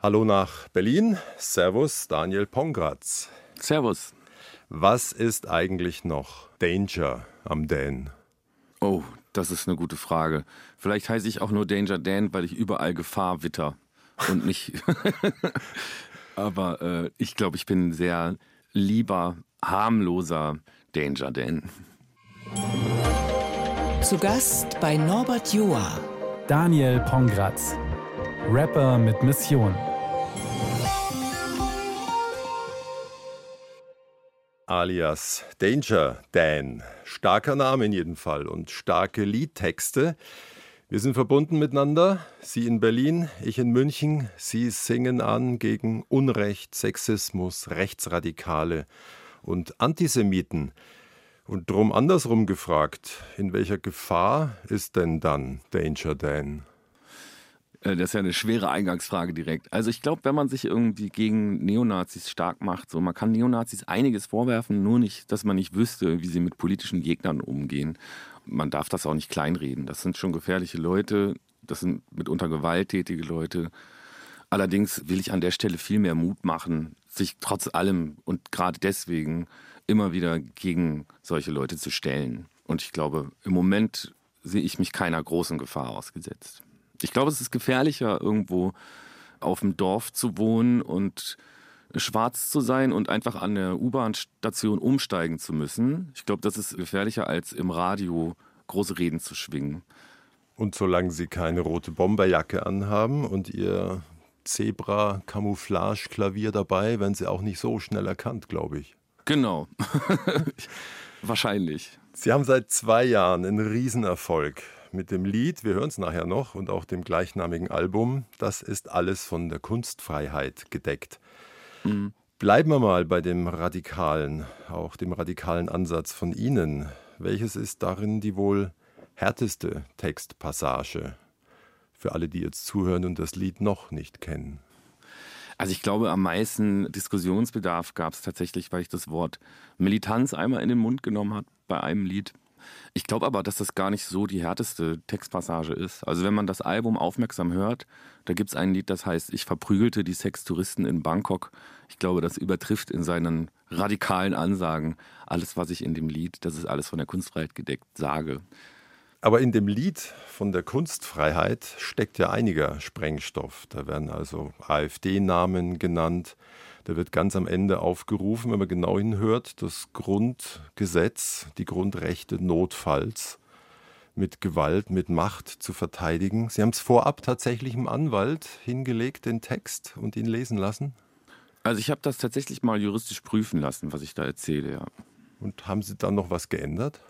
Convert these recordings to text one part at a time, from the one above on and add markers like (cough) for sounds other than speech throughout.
Hallo nach Berlin. Servus, Daniel Pongratz. Servus. Was ist eigentlich noch Danger am Dan? Oh, das ist eine gute Frage. Vielleicht heiße ich auch nur Danger Dan, weil ich überall Gefahr witter und nicht. (laughs) Aber äh, ich glaube, ich bin ein sehr lieber, harmloser Danger Dan. Zu Gast bei Norbert Joa. Daniel Pongratz. Rapper mit Mission. Alias Danger Dan. Starker Name in jedem Fall und starke Liedtexte. Wir sind verbunden miteinander. Sie in Berlin, ich in München. Sie singen an gegen Unrecht, Sexismus, Rechtsradikale und Antisemiten. Und drum andersrum gefragt, in welcher Gefahr ist denn dann Danger Dan? Äh, das ist ja eine schwere Eingangsfrage direkt. Also ich glaube, wenn man sich irgendwie gegen Neonazis stark macht, so man kann Neonazis einiges vorwerfen, nur nicht, dass man nicht wüsste, wie sie mit politischen Gegnern umgehen. Man darf das auch nicht kleinreden. Das sind schon gefährliche Leute, das sind mitunter gewalttätige Leute. Allerdings will ich an der Stelle viel mehr Mut machen, sich trotz allem und gerade deswegen immer wieder gegen solche Leute zu stellen. Und ich glaube, im Moment sehe ich mich keiner großen Gefahr ausgesetzt. Ich glaube, es ist gefährlicher, irgendwo auf dem Dorf zu wohnen und schwarz zu sein und einfach an der U-Bahn-Station umsteigen zu müssen. Ich glaube, das ist gefährlicher, als im Radio große Reden zu schwingen. Und solange Sie keine rote Bomberjacke anhaben und Ihr Zebra-Camouflage-Klavier dabei, werden Sie auch nicht so schnell erkannt, glaube ich. Genau. (laughs) Wahrscheinlich. Sie haben seit zwei Jahren einen Riesenerfolg mit dem Lied, wir hören es nachher noch, und auch dem gleichnamigen Album. Das ist alles von der Kunstfreiheit gedeckt. Mhm. Bleiben wir mal bei dem radikalen, auch dem radikalen Ansatz von Ihnen. Welches ist darin die wohl härteste Textpassage für alle, die jetzt zuhören und das Lied noch nicht kennen? Also ich glaube, am meisten Diskussionsbedarf gab es tatsächlich, weil ich das Wort Militanz einmal in den Mund genommen habe bei einem Lied. Ich glaube aber, dass das gar nicht so die härteste Textpassage ist. Also wenn man das Album aufmerksam hört, da gibt es ein Lied, das heißt Ich verprügelte die Sextouristen in Bangkok. Ich glaube, das übertrifft in seinen radikalen Ansagen alles, was ich in dem Lied, das ist alles von der Kunstfreiheit gedeckt, sage. Aber in dem Lied von der Kunstfreiheit steckt ja einiger Sprengstoff. Da werden also AfD-Namen genannt, da wird ganz am Ende aufgerufen, wenn man genau hinhört, das Grundgesetz, die Grundrechte notfalls mit Gewalt, mit Macht zu verteidigen. Sie haben es vorab tatsächlich im Anwalt hingelegt, den Text, und ihn lesen lassen? Also ich habe das tatsächlich mal juristisch prüfen lassen, was ich da erzähle, ja. Und haben Sie dann noch was geändert?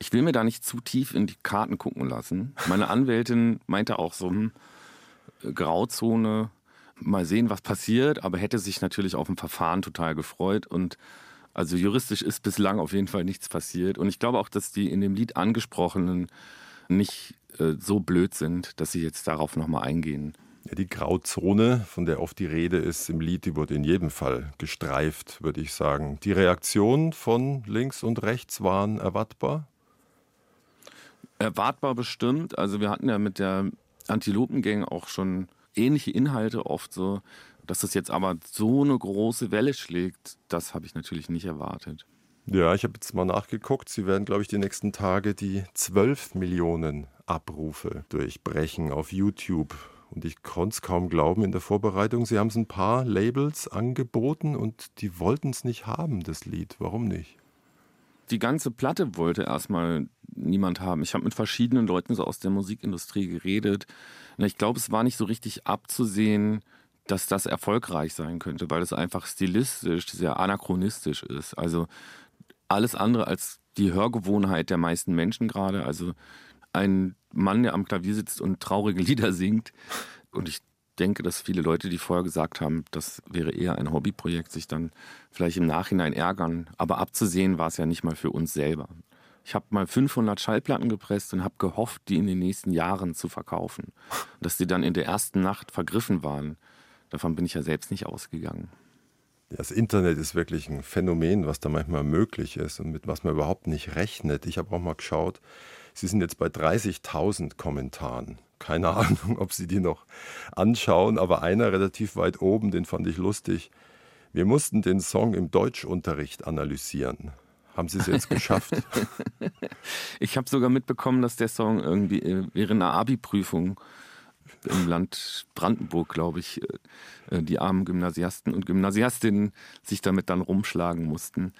Ich will mir da nicht zu tief in die Karten gucken lassen. Meine Anwältin meinte auch so, hm, Grauzone, mal sehen, was passiert, aber hätte sich natürlich auf ein Verfahren total gefreut und also juristisch ist bislang auf jeden Fall nichts passiert und ich glaube auch, dass die in dem Lied angesprochenen nicht äh, so blöd sind, dass sie jetzt darauf nochmal eingehen. Ja, die Grauzone, von der oft die Rede ist im Lied, die wurde in jedem Fall gestreift, würde ich sagen. Die Reaktionen von links und rechts waren erwartbar? Erwartbar bestimmt. Also wir hatten ja mit der Antilopengang auch schon ähnliche Inhalte oft so. Dass das jetzt aber so eine große Welle schlägt, das habe ich natürlich nicht erwartet. Ja, ich habe jetzt mal nachgeguckt. Sie werden, glaube ich, die nächsten Tage die 12 Millionen Abrufe durchbrechen auf YouTube. Und ich konnte es kaum glauben in der Vorbereitung. Sie haben es ein paar Labels angeboten und die wollten es nicht haben, das Lied. Warum nicht? Die ganze Platte wollte erstmal niemand haben. Ich habe mit verschiedenen Leuten so aus der Musikindustrie geredet. Ich glaube, es war nicht so richtig abzusehen, dass das erfolgreich sein könnte, weil es einfach stilistisch sehr anachronistisch ist. Also alles andere als die Hörgewohnheit der meisten Menschen gerade. Also ein Mann, der am Klavier sitzt und traurige Lieder singt. Und ich denke, dass viele Leute, die vorher gesagt haben, das wäre eher ein Hobbyprojekt, sich dann vielleicht im Nachhinein ärgern. Aber abzusehen war es ja nicht mal für uns selber. Ich habe mal 500 Schallplatten gepresst und habe gehofft, die in den nächsten Jahren zu verkaufen. Dass die dann in der ersten Nacht vergriffen waren, davon bin ich ja selbst nicht ausgegangen. Das Internet ist wirklich ein Phänomen, was da manchmal möglich ist und mit was man überhaupt nicht rechnet. Ich habe auch mal geschaut, Sie sind jetzt bei 30.000 Kommentaren. Keine (laughs) Ahnung, ob Sie die noch anschauen, aber einer relativ weit oben, den fand ich lustig. Wir mussten den Song im Deutschunterricht analysieren. Haben Sie es jetzt geschafft? (laughs) (laughs) ich habe sogar mitbekommen, dass der Song irgendwie äh, während einer Abi-Prüfung im Land Brandenburg, glaube ich, äh, die armen Gymnasiasten und Gymnasiastinnen sich damit dann rumschlagen mussten.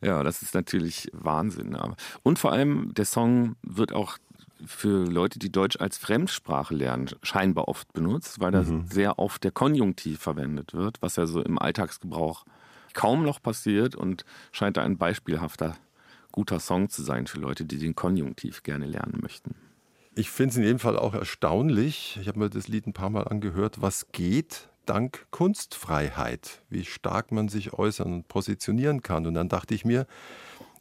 Ja, das ist natürlich Wahnsinn. Und vor allem, der Song wird auch für Leute, die Deutsch als Fremdsprache lernen, scheinbar oft benutzt, weil da mhm. sehr oft der Konjunktiv verwendet wird, was ja so im Alltagsgebrauch kaum noch passiert und scheint da ein beispielhafter guter Song zu sein für Leute, die den Konjunktiv gerne lernen möchten. Ich finde es in jedem Fall auch erstaunlich. Ich habe mir das Lied ein paar Mal angehört, was geht dank Kunstfreiheit, wie stark man sich äußern und positionieren kann. Und dann dachte ich mir,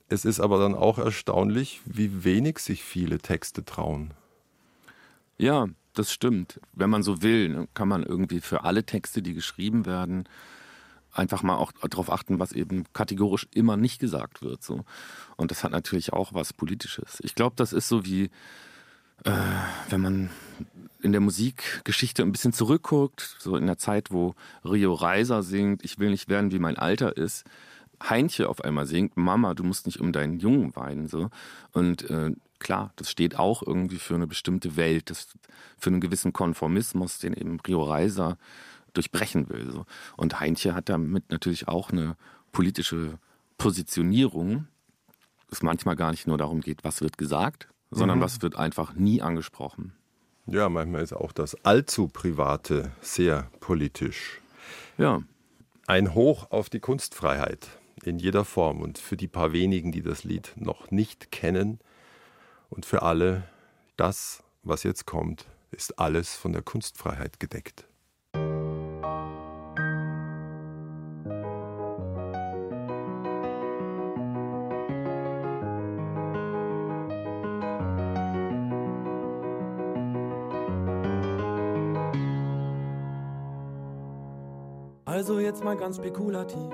es ist aber dann auch erstaunlich, wie wenig sich viele Texte trauen. Ja, das stimmt. Wenn man so will, ne, kann man irgendwie für alle Texte, die geschrieben werden, einfach mal auch darauf achten, was eben kategorisch immer nicht gesagt wird. So. Und das hat natürlich auch was Politisches. Ich glaube, das ist so wie, äh, wenn man in der Musikgeschichte ein bisschen zurückguckt, so in der Zeit, wo Rio Reiser singt, ich will nicht werden, wie mein Alter ist, Heinche auf einmal singt, Mama, du musst nicht um deinen Jungen weinen. So. Und äh, klar, das steht auch irgendwie für eine bestimmte Welt, das, für einen gewissen Konformismus, den eben Rio Reiser durchbrechen will. So. Und Heinche hat damit natürlich auch eine politische Positionierung, es manchmal gar nicht nur darum geht, was wird gesagt, sondern mhm. was wird einfach nie angesprochen. Ja, manchmal ist auch das allzu Private sehr politisch. Ja. Ein Hoch auf die Kunstfreiheit in jeder Form und für die paar wenigen, die das Lied noch nicht kennen und für alle, das, was jetzt kommt, ist alles von der Kunstfreiheit gedeckt. Also jetzt mal ganz spekulativ.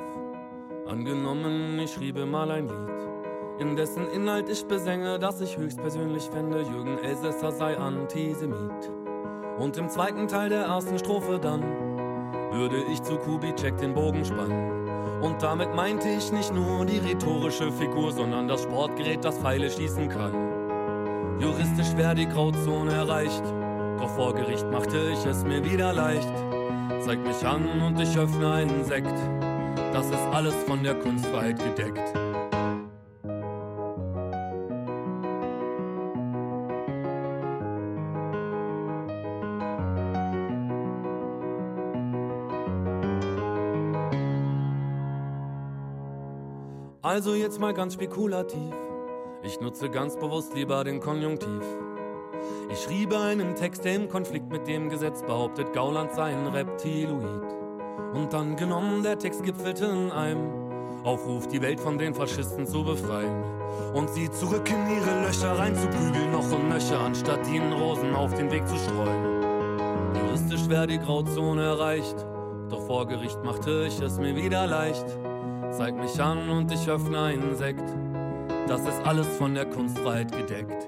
Angenommen, ich schriebe mal ein Lied, in dessen Inhalt ich besänge, dass ich höchstpersönlich fände, Jürgen Elsässer sei Antisemit. Und im zweiten Teil der ersten Strophe dann würde ich zu Kubitschek den Bogen spannen. Und damit meinte ich nicht nur die rhetorische Figur, sondern das Sportgerät, das Pfeile schießen kann. Juristisch wäre die Grauzone erreicht, doch vor Gericht machte ich es mir wieder leicht zeig mich an und ich öffne einen Sekt. Das ist alles von der Kunstfreiheit gedeckt. Also jetzt mal ganz spekulativ. Ich nutze ganz bewusst lieber den Konjunktiv. Ich schriebe einen Text, der im Konflikt mit dem Gesetz behauptet, Gauland sei ein Reptiloid. Und dann genommen, der Text gipfelte in einem Aufruf, die Welt von den Faschisten zu befreien. Und sie zurück in ihre Löcher reinzuprügeln, noch und nöcher, anstatt ihnen Rosen auf den Weg zu streuen. Juristisch wäre die Grauzone erreicht, doch vor Gericht machte ich es mir wieder leicht. Zeig mich an und ich öffne einen Sekt. Das ist alles von der Kunstfreiheit gedeckt.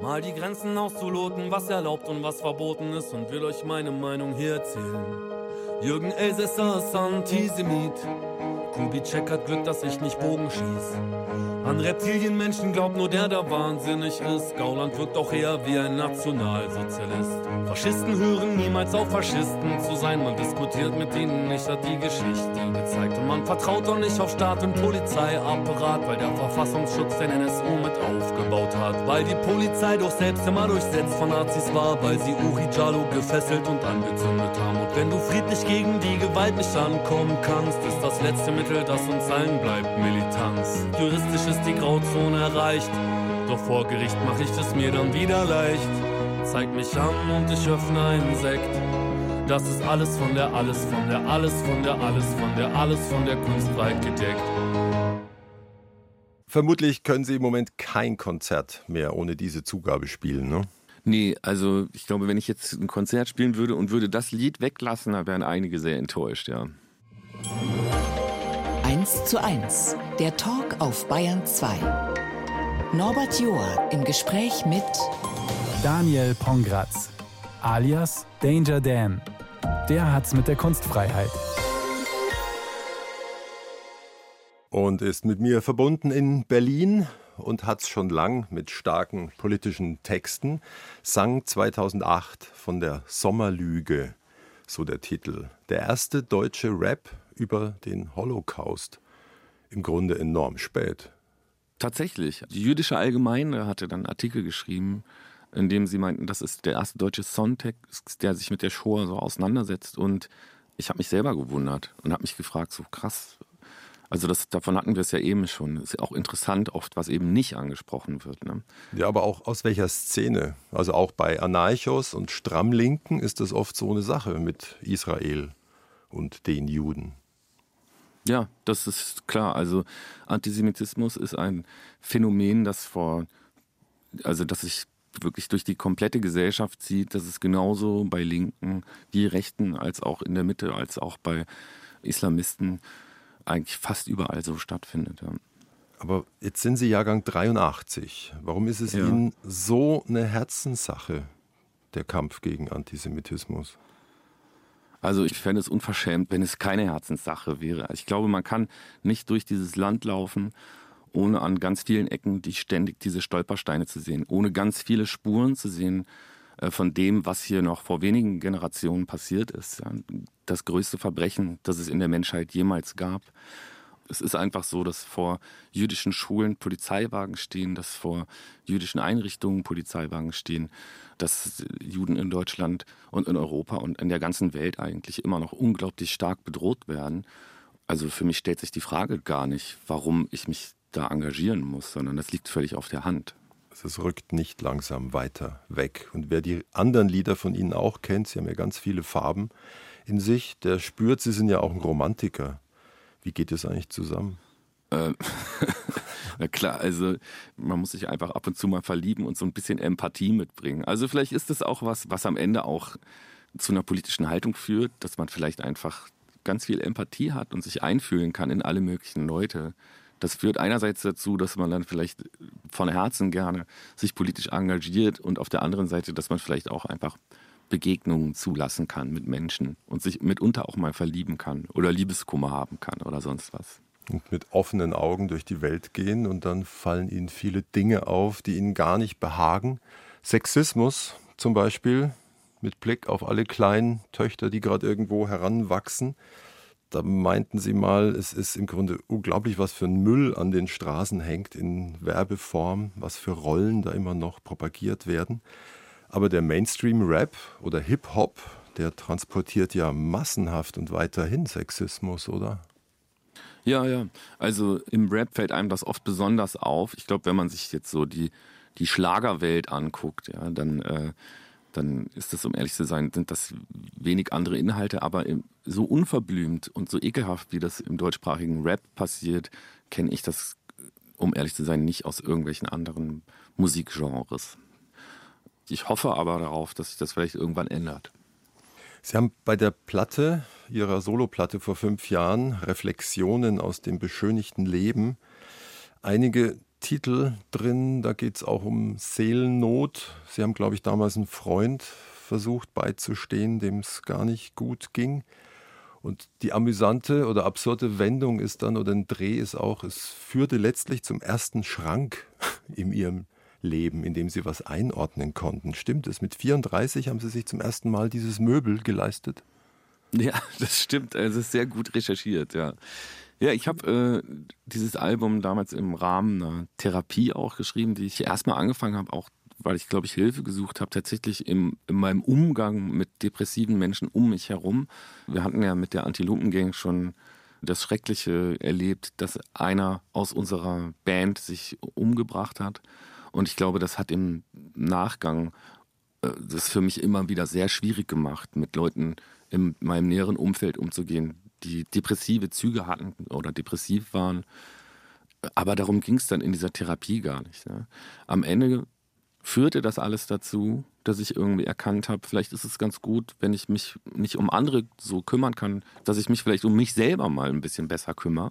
Mal die Grenzen auszuloten, was erlaubt und was verboten ist und will euch meine Meinung hier erzählen. Jürgen Elsässer ist Antisemit. Kubitschek hat Glück, dass ich nicht Bogen schieß. An Reptilienmenschen glaubt nur der, der wahnsinnig ist. Gauland wirkt auch eher wie ein Nationalsozialist. Faschisten hören niemals auf, Faschisten zu sein. Man diskutiert mit ihnen nicht, hat die Geschichte gezeigt. Und man vertraut auch nicht auf Staat und Polizeiapparat, weil der Verfassungsschutz den NSU mit aufgebaut hat. Weil die Polizei doch selbst immer durchsetzt von Nazis war, weil sie Uri Jalo gefesselt und angezündet haben. Wenn du friedlich gegen die Gewalt nicht ankommen kannst, ist das letzte Mittel, das uns allen bleibt, Militanz. Juristisch ist die Grauzone erreicht, doch vor Gericht mach ich es mir dann wieder leicht. Zeig mich an und ich öffne einen Sekt. Das ist alles von der, alles von der, alles von der, alles von der, alles von der Kunst weit gedeckt. Vermutlich können Sie im Moment kein Konzert mehr ohne diese Zugabe spielen, ne? Nee, also ich glaube, wenn ich jetzt ein Konzert spielen würde und würde das Lied weglassen, dann wären einige sehr enttäuscht, ja. 1 zu 1, der Talk auf Bayern 2. Norbert Joa im Gespräch mit Daniel Pongratz, alias Danger Dan. Der hat's mit der Kunstfreiheit. Und ist mit mir verbunden in Berlin und hat's schon lang mit starken politischen Texten, sang 2008 von der Sommerlüge, so der Titel. Der erste deutsche Rap über den Holocaust. Im Grunde enorm spät. Tatsächlich. Die jüdische Allgemeine hatte dann einen Artikel geschrieben, in dem sie meinten, das ist der erste deutsche Songtext, der sich mit der Shoah so auseinandersetzt. Und ich habe mich selber gewundert und habe mich gefragt, so krass. Also das, davon hatten wir es ja eben schon. Ist auch interessant oft, was eben nicht angesprochen wird. Ne? Ja, aber auch aus welcher Szene? Also auch bei Anarchos und Strammlinken ist das oft so eine Sache mit Israel und den Juden. Ja, das ist klar. Also Antisemitismus ist ein Phänomen, das vor, also das sich wirklich durch die komplette Gesellschaft zieht. Das ist genauso bei Linken wie Rechten als auch in der Mitte, als auch bei Islamisten eigentlich fast überall so stattfindet. Ja. Aber jetzt sind Sie Jahrgang 83. Warum ist es Ja. Ihnen so eine Herzenssache, der Kampf gegen Antisemitismus? Also ich fände es unverschämt, wenn es keine Herzenssache wäre. Ich glaube, man kann nicht durch dieses Land laufen, ohne an ganz vielen Ecken die ständig diese Stolpersteine zu sehen, ohne ganz viele Spuren zu sehen von dem, was hier noch vor wenigen Generationen passiert ist. Das größte Verbrechen, das es in der Menschheit jemals gab. Es ist einfach so, dass vor jüdischen Schulen Polizeiwagen stehen, dass vor jüdischen Einrichtungen Polizeiwagen stehen, dass Juden in Deutschland und in Europa und in der ganzen Welt eigentlich immer noch unglaublich stark bedroht werden. Also für mich stellt sich die Frage gar nicht, warum ich mich da engagieren muss, sondern das liegt völlig auf der Hand. Es rückt nicht langsam weiter weg. Und wer die anderen Lieder von Ihnen auch kennt, Sie haben ja ganz viele Farben in sich, der spürt, Sie sind ja auch ein Romantiker. Wie geht es eigentlich zusammen? Ähm, (laughs) Na klar, also man muss sich einfach ab und zu mal verlieben und so ein bisschen Empathie mitbringen. Also vielleicht ist das auch was, was am Ende auch zu einer politischen Haltung führt, dass man vielleicht einfach ganz viel Empathie hat und sich einfühlen kann in alle möglichen Leute. Das führt einerseits dazu, dass man dann vielleicht von Herzen gerne sich politisch engagiert und auf der anderen Seite, dass man vielleicht auch einfach Begegnungen zulassen kann mit Menschen und sich mitunter auch mal verlieben kann oder Liebeskummer haben kann oder sonst was. Und mit offenen Augen durch die Welt gehen und dann fallen Ihnen viele Dinge auf, die Ihnen gar nicht behagen. Sexismus zum Beispiel, mit Blick auf alle kleinen Töchter, die gerade irgendwo heranwachsen. Da meinten sie mal, es ist im Grunde unglaublich, was für ein Müll an den Straßen hängt in Werbeform, was für Rollen da immer noch propagiert werden. Aber der Mainstream-Rap oder Hip-Hop, der transportiert ja massenhaft und weiterhin Sexismus, oder? Ja, ja. Also im Rap fällt einem das oft besonders auf. Ich glaube, wenn man sich jetzt so die, die Schlagerwelt anguckt, ja, dann, äh, dann ist das, um ehrlich zu sein, sind das wenig andere Inhalte, aber so unverblümt und so ekelhaft, wie das im deutschsprachigen Rap passiert, kenne ich das, um ehrlich zu sein, nicht aus irgendwelchen anderen Musikgenres. Ich hoffe aber darauf, dass sich das vielleicht irgendwann ändert. Sie haben bei der Platte, Ihrer Soloplatte vor fünf Jahren, Reflexionen aus dem beschönigten Leben, einige Titel drin. Da geht es auch um Seelennot. Sie haben, glaube ich, damals einen Freund versucht beizustehen, dem es gar nicht gut ging. Und die amüsante oder absurde Wendung ist dann, oder ein Dreh ist auch, es führte letztlich zum ersten Schrank (laughs) in ihrem Leben, in dem sie was einordnen konnten. Stimmt es? Mit 34 haben sie sich zum ersten Mal dieses Möbel geleistet? Ja, (laughs) das stimmt. Es ist sehr gut recherchiert, ja. Ja, ich habe äh, dieses Album damals im Rahmen einer Therapie auch geschrieben, die ich erstmal angefangen habe, auch weil ich, glaube ich, Hilfe gesucht habe, tatsächlich im, in meinem Umgang mit depressiven Menschen um mich herum. Wir hatten ja mit der Antilopengang schon das Schreckliche erlebt, dass einer aus unserer Band sich umgebracht hat. Und ich glaube, das hat im Nachgang äh, das für mich immer wieder sehr schwierig gemacht, mit Leuten in meinem näheren Umfeld umzugehen, die depressive Züge hatten oder depressiv waren. Aber darum ging es dann in dieser Therapie gar nicht. Ne? Am Ende führte das alles dazu, dass ich irgendwie erkannt habe, vielleicht ist es ganz gut, wenn ich mich nicht um andere so kümmern kann, dass ich mich vielleicht um mich selber mal ein bisschen besser kümmere.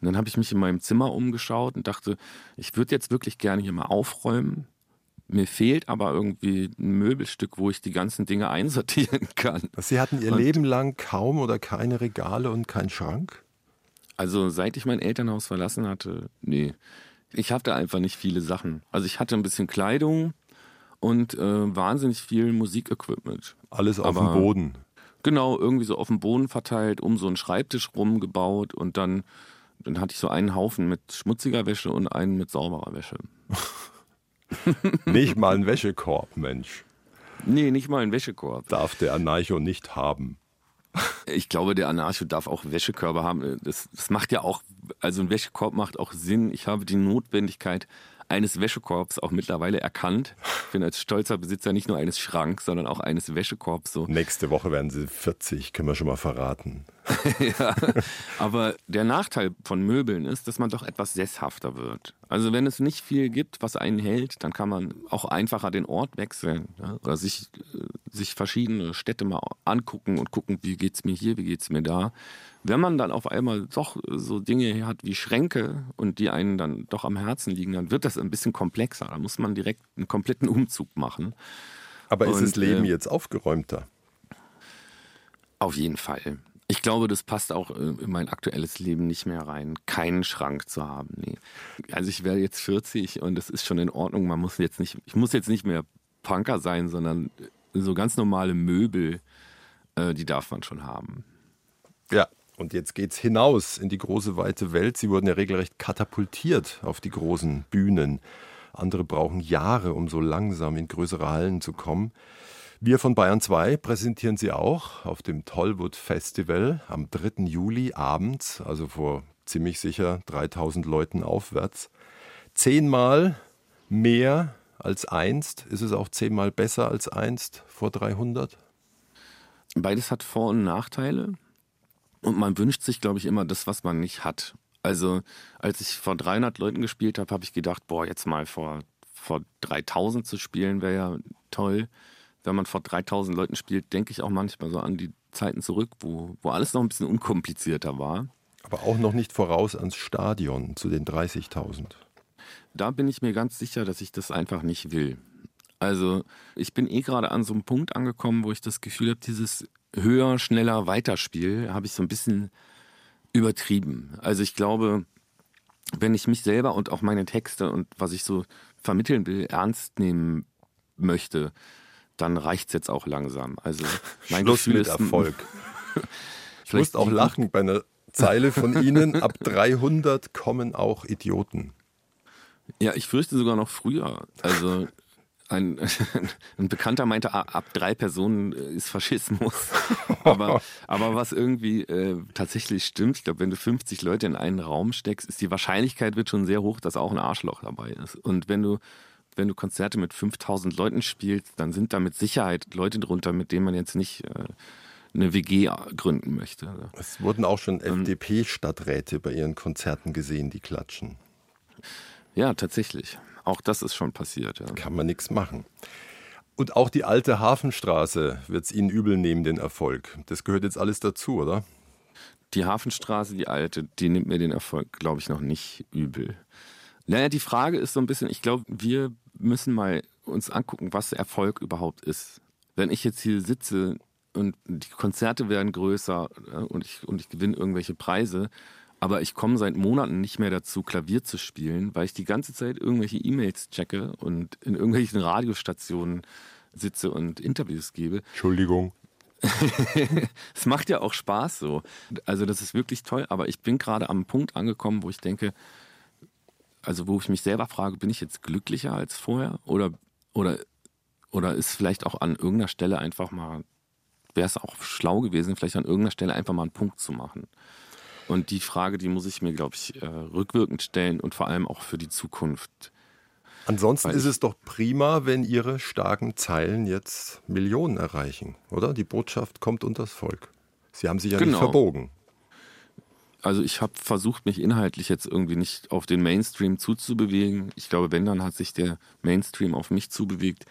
Und dann habe ich mich in meinem Zimmer umgeschaut und dachte, ich würde jetzt wirklich gerne hier mal aufräumen. Mir fehlt aber irgendwie ein Möbelstück, wo ich die ganzen Dinge (laughs) einsortieren kann. Sie hatten Ihr und Leben lang kaum oder keine Regale und keinen Schrank? Also seit ich mein Elternhaus verlassen hatte, nee. Ich hatte einfach nicht viele Sachen. Also ich hatte ein bisschen Kleidung und äh, wahnsinnig viel Musikequipment. Alles auf Aber, dem Boden. Genau, irgendwie so auf dem Boden verteilt, um so einen Schreibtisch rumgebaut und dann, dann hatte ich so einen Haufen mit schmutziger Wäsche und einen mit sauberer Wäsche. (laughs) (laughs) nicht mal ein Wäschekorb, Mensch. Nee, nicht mal ein Wäschekorb. Darf der Anarcho nicht haben. Ich glaube, der Anarcho darf auch Wäschekörbe haben. Das, das macht ja auch, also ein Wäschekorb macht auch Sinn. Ich habe die Notwendigkeit eines Wäschekorbs auch mittlerweile erkannt. Ich bin als stolzer Besitzer nicht nur eines Schranks, sondern auch eines Wäschekorbs. So. Nächste Woche werden sie 40, können wir schon mal verraten. (laughs) ja, aber der Nachteil von Möbeln ist, dass man doch etwas sesshafter wird. Also wenn es nicht viel gibt, was einen hält, dann kann man auch einfacher den Ort wechseln ja? oder sich, äh, sich verschiedene Städte mal angucken und gucken, wie geht es mir hier, wie geht es mir da. Wenn man dann auf einmal doch so Dinge hat wie Schränke und die einen dann doch am Herzen liegen, dann wird das ein bisschen komplexer. Da muss man direkt einen kompletten Umzug machen. Aber ist und, das Leben äh, jetzt aufgeräumter? Auf jeden Fall. Ich glaube, das passt auch äh, in mein aktuelles Leben nicht mehr rein, keinen Schrank zu haben. Nee. Also ich werde jetzt 40 und das ist schon in Ordnung. Man muss jetzt nicht, ich muss jetzt nicht mehr Punker sein, sondern so ganz normale Möbel, äh, die darf man schon haben. Ja, und jetzt geht's hinaus in die große weite Welt. Sie wurden ja regelrecht katapultiert auf die großen Bühnen. Andere brauchen Jahre, um so langsam in größere Hallen zu kommen. Wir von Bayern 2 präsentieren Sie auch auf dem Tollwood Festival am 3. Juli abends, also vor ziemlich sicher 3000 Leuten aufwärts. Zehnmal mehr als einst. Ist es auch zehnmal besser als einst vor 300? Beides hat Vor- und Nachteile. Und man wünscht sich, glaube ich, immer das, was man nicht hat. Also, als ich vor 300 Leuten gespielt habe, habe ich gedacht, boah, jetzt mal vor, vor 3000 zu spielen, wäre ja toll wenn man vor 3000 Leuten spielt, denke ich auch manchmal so an die Zeiten zurück, wo, wo alles noch ein bisschen unkomplizierter war. Aber auch noch nicht voraus ans Stadion zu den 30.000. Da bin ich mir ganz sicher, dass ich das einfach nicht will. Also ich bin eh gerade an so einem Punkt angekommen, wo ich das Gefühl habe, dieses höher, schneller, Weiterspiel habe ich so ein bisschen übertrieben. Also ich glaube, wenn ich mich selber und auch meine Texte und was ich so vermitteln will, ernst nehmen möchte, dann reicht es jetzt auch langsam. Also (laughs) mein Schluss Gefühl mit ist, Erfolg. (laughs) ich muss auch lachen bei einer Zeile von (laughs) Ihnen. Ab 300 kommen auch Idioten. Ja, ich fürchte sogar noch früher. Also ein, ein, Bekannter meinte, ab drei Personen äh, ist Faschismus. aber, aber was irgendwie äh, tatsächlich stimmt, ich glaube, wenn du 50 Leute in einen Raum steckst, ist die Wahrscheinlichkeit wird schon sehr hoch, dass auch ein Arschloch dabei ist. Und wenn du wenn du Konzerte mit 5000 Leuten spielst, dann sind da mit Sicherheit Leute drunter, mit denen man jetzt nicht äh, eine WG gründen möchte. Es wurden auch schon FDP-Stadträte bei ihren Konzerten gesehen, die klatschen. Ja, tatsächlich. Auch das ist schon passiert. Ja. Kann man nichts machen. Und auch die alte Hafenstraße wird es Ihnen übel nehmen, den Erfolg. Das gehört jetzt alles dazu, oder? Die Hafenstraße, die alte, die nimmt mir den Erfolg, glaube ich, noch nicht übel. Naja, die Frage ist so ein bisschen, ich glaube, wir müssen mal uns angucken, was Erfolg überhaupt ist. Wenn ich jetzt hier sitze und die Konzerte werden größer und ich, und ich gewinne irgendwelche Preise. Aber ich komme seit Monaten nicht mehr dazu, Klavier zu spielen, weil ich die ganze Zeit irgendwelche E-Mails checke und in irgendwelchen Radiostationen sitze und Interviews gebe. Entschuldigung. (laughs) es macht ja auch Spaß so. Also das ist wirklich toll, aber ich bin gerade am Punkt angekommen, wo ich denke, also wo ich mich selber frage, bin ich jetzt glücklicher als vorher oder oder oder ist vielleicht auch an irgendeiner Stelle einfach mal wäre es auch schlau gewesen, vielleicht an irgendeiner Stelle einfach mal einen Punkt zu machen. Und die Frage, die muss ich mir, glaube ich, äh, rückwirkend stellen und vor allem auch für die Zukunft. Ansonsten ist es doch prima, wenn Ihre starken Zeilen jetzt Millionen erreichen, oder? Die Botschaft kommt unters Volk. Sie haben sich ja genau. nicht verbogen. Also ich habe versucht, mich inhaltlich jetzt irgendwie nicht auf den Mainstream zuzubewegen. Ich glaube, wenn, dann hat sich der Mainstream auf mich zubewegt.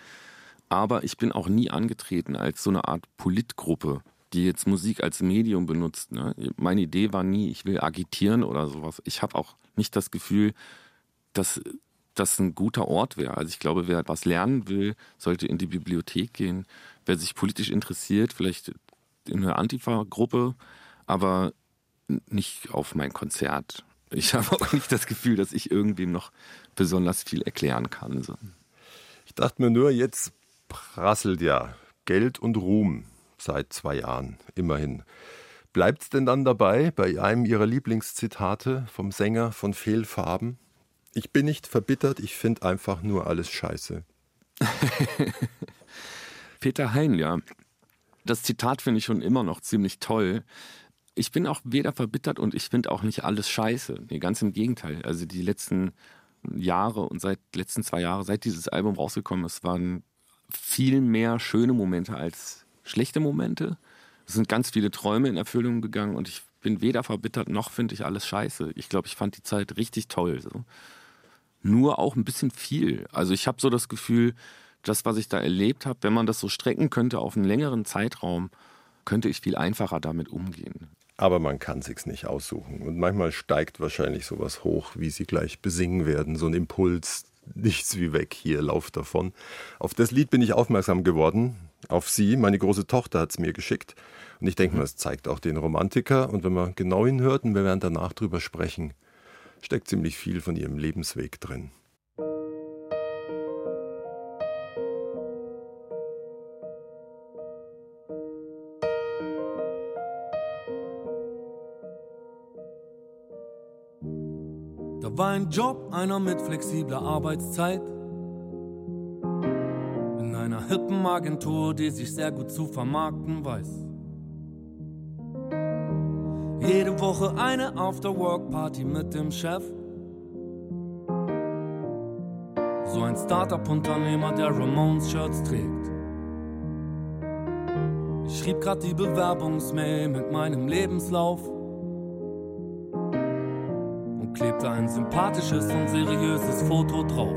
Aber ich bin auch nie angetreten als so eine Art Politgruppe, die jetzt Musik als Medium benutzt. Ne? Meine Idee war nie, ich will agitieren oder sowas. Ich habe auch nicht das Gefühl, dass das ein guter Ort wäre. Also ich glaube, wer etwas lernen will, sollte in die Bibliothek gehen. Wer sich politisch interessiert, vielleicht in eine Antifa-Gruppe, aber nicht auf mein Konzert. Ich (laughs) habe auch nicht das Gefühl, dass ich irgendwem noch besonders viel erklären kann. So. Ich dachte mir nur, jetzt prasselt ja Geld und Ruhm seit zwei Jahren, immerhin. Bleibt es denn dann dabei, bei einem Ihrer Lieblingszitate vom Sänger von Fehlfarben? Ich bin nicht verbittert, ich finde einfach nur alles scheiße. (laughs) Peter Hein, ja. Das Zitat finde ich schon immer noch ziemlich toll. Ich bin auch weder verbittert und ich finde auch nicht alles scheiße. Nee, ganz im Gegenteil. Also die letzten Jahre und seit letzten zwei Jahren, seit dieses Album rausgekommen ist, waren viel mehr schöne Momente als schlechte Momente. Es sind ganz viele Träume in Erfüllung gegangen und ich bin weder verbittert noch finde ich alles scheiße. Ich glaube, ich fand die Zeit richtig toll. So. Nur auch ein bisschen viel. Also ich habe so das Gefühl, das, was ich da erlebt habe, wenn man das so strecken könnte auf einen längeren Zeitraum, könnte ich viel einfacher damit umgehen. Aber man kann sich's nicht aussuchen. Und manchmal steigt wahrscheinlich sowas hoch, wie sie gleich besingen werden. So ein Impuls, nichts wie weg hier, lauf davon. Auf das Lied bin ich aufmerksam geworden, auf sie. Meine große Tochter hat es mir geschickt. Und ich denke mal, es zeigt auch den Romantiker. Und wenn man genau hinhört, und wir werden danach drüber sprechen, steckt ziemlich viel von ihrem Lebensweg drin. War ein Job, einer mit flexibler Arbeitszeit. In einer hippen Agentur, die sich sehr gut zu vermarkten weiß. Jede Woche eine After-Work-Party mit dem Chef. So ein Startup-Unternehmer, der Ramones-Shirts trägt. Ich schrieb grad die Bewerbungsmail mit meinem Lebenslauf sympathisches und seriöses Foto drauf.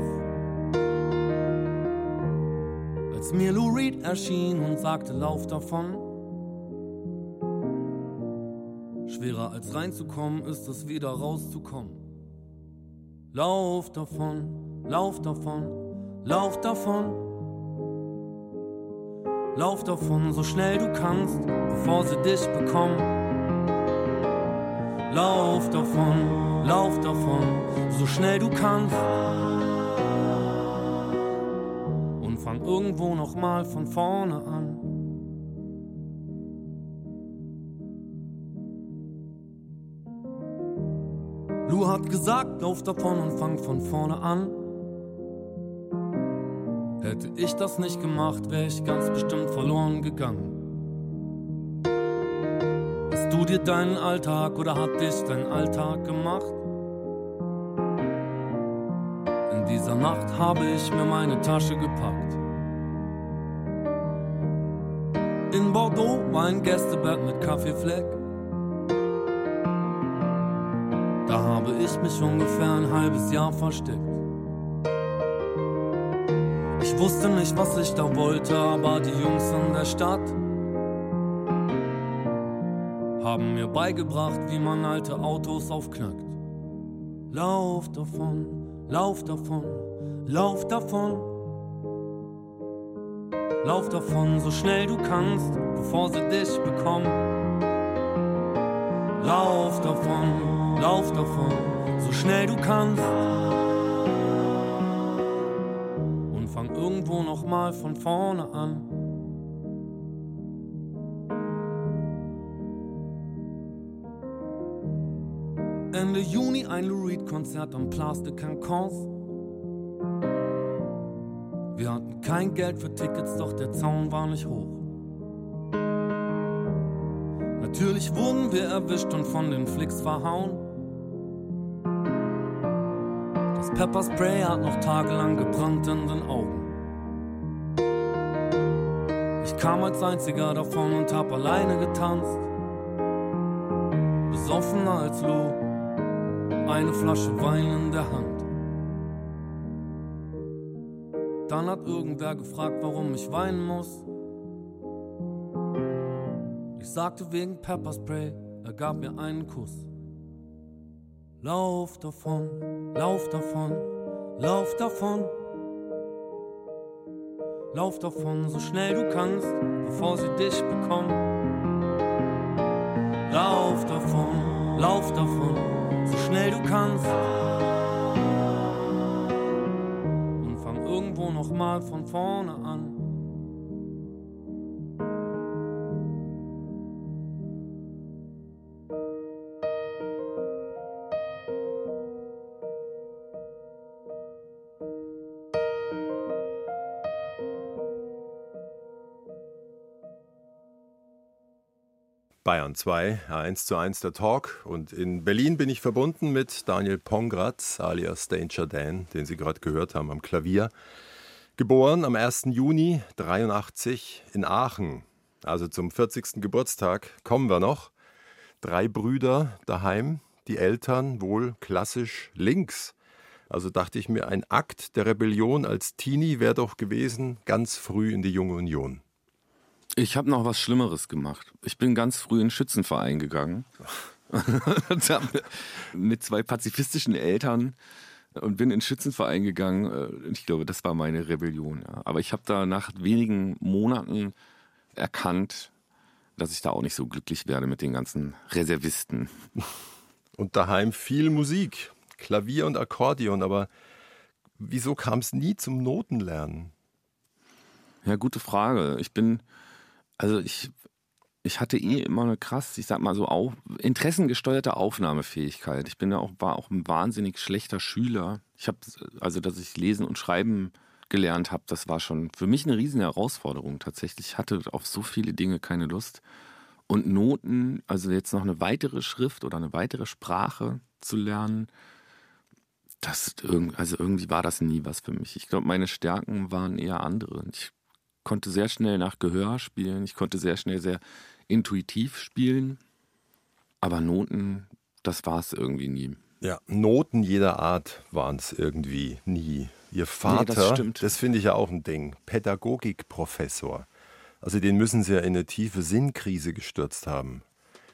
Als mir Lou Reed erschien und sagte, lauf davon. Schwerer als reinzukommen ist es wieder rauszukommen. Lauf davon, lauf davon, lauf davon. Lauf davon so schnell du kannst, bevor sie dich bekommen. Lauf davon, lauf davon, so schnell du kannst. Und fang irgendwo nochmal von vorne an. Lu hat gesagt, lauf davon und fang von vorne an. Hätte ich das nicht gemacht, wäre ich ganz bestimmt verloren gegangen. Du dir deinen Alltag oder hat dich dein Alltag gemacht? In dieser Nacht habe ich mir meine Tasche gepackt. In Bordeaux war ein Gästebett mit Kaffeefleck. Da habe ich mich ungefähr ein halbes Jahr versteckt. Ich wusste nicht, was ich da wollte, aber die Jungs in der Stadt haben mir beigebracht, wie man alte Autos aufknackt. Lauf davon, lauf davon, lauf davon. Lauf davon so schnell du kannst, bevor sie dich bekommen. Lauf davon, lauf davon, so schnell du kannst. Und fang irgendwo nochmal von vorne an. Ein Lou Reed Konzert am Place de Cancans. Wir hatten kein Geld für Tickets, doch der Zaun war nicht hoch. Natürlich wurden wir erwischt und von den Flicks verhauen. Das Pepperspray hat noch tagelang gebrannt in den Augen. Ich kam als einziger davon und hab alleine getanzt. Besoffener als Lou, eine Flasche Wein in der Hand. Dann hat irgendwer gefragt, warum ich weinen muss. Ich sagte wegen Pepperspray, er gab mir einen Kuss. Lauf davon, lauf davon, lauf davon. Lauf davon, so schnell du kannst, bevor sie dich bekommen. Lauf davon, lauf davon, so schnell du kannst. nochmal von vorne an. Bayern 2, 1 zu 1 der Talk. Und in Berlin bin ich verbunden mit Daniel Pongratz, alias Danger Dan, den Sie gerade gehört haben am Klavier. Geboren am 1. Juni 83 in Aachen, also zum 40. Geburtstag kommen wir noch. Drei Brüder daheim, die Eltern wohl klassisch links. Also dachte ich mir, ein Akt der Rebellion als Teenie wäre doch gewesen, ganz früh in die Junge Union. Ich habe noch was Schlimmeres gemacht. Ich bin ganz früh in den Schützenverein gegangen. (laughs) mit zwei pazifistischen Eltern und bin in den Schützenverein gegangen. Äh, ich glaube, das war meine Rebellion. Ja. Aber ich habe da nach wenigen Monaten erkannt, dass ich da auch nicht so glücklich werde mit den ganzen Reservisten. Und daheim viel Musik, Klavier und Akkordeon, aber wieso kam es nie zum Notenlernen? Ja, gute Frage. Ich bin, also ich ich hatte eh immer eine krass, ich sag mal so, auf, interessengesteuerte Aufnahmefähigkeit. Ich bin ja auch, war auch ein wahnsinnig schlechter Schüler. Ich habe, also, dass ich lesen und schreiben gelernt habe, das war schon für mich eine riesen Herausforderung tatsächlich. Ich hatte auf so viele Dinge keine Lust. Und Noten, also jetzt noch eine weitere Schrift oder eine weitere Sprache zu lernen, das, also irgendwie war das nie was für mich. Ich glaube, meine Stärken waren eher andere. Ich konnte sehr schnell nach Gehör spielen. Ich konnte sehr schnell sehr intuitiv spielen, aber Noten, das war es irgendwie nie. Ja, Noten jeder Art waren es irgendwie nie. Ihr Vater, nee, das, das finde ich ja auch ein Ding, Pädagogikprofessor. Also den müssen sie ja in eine tiefe Sinnkrise gestürzt haben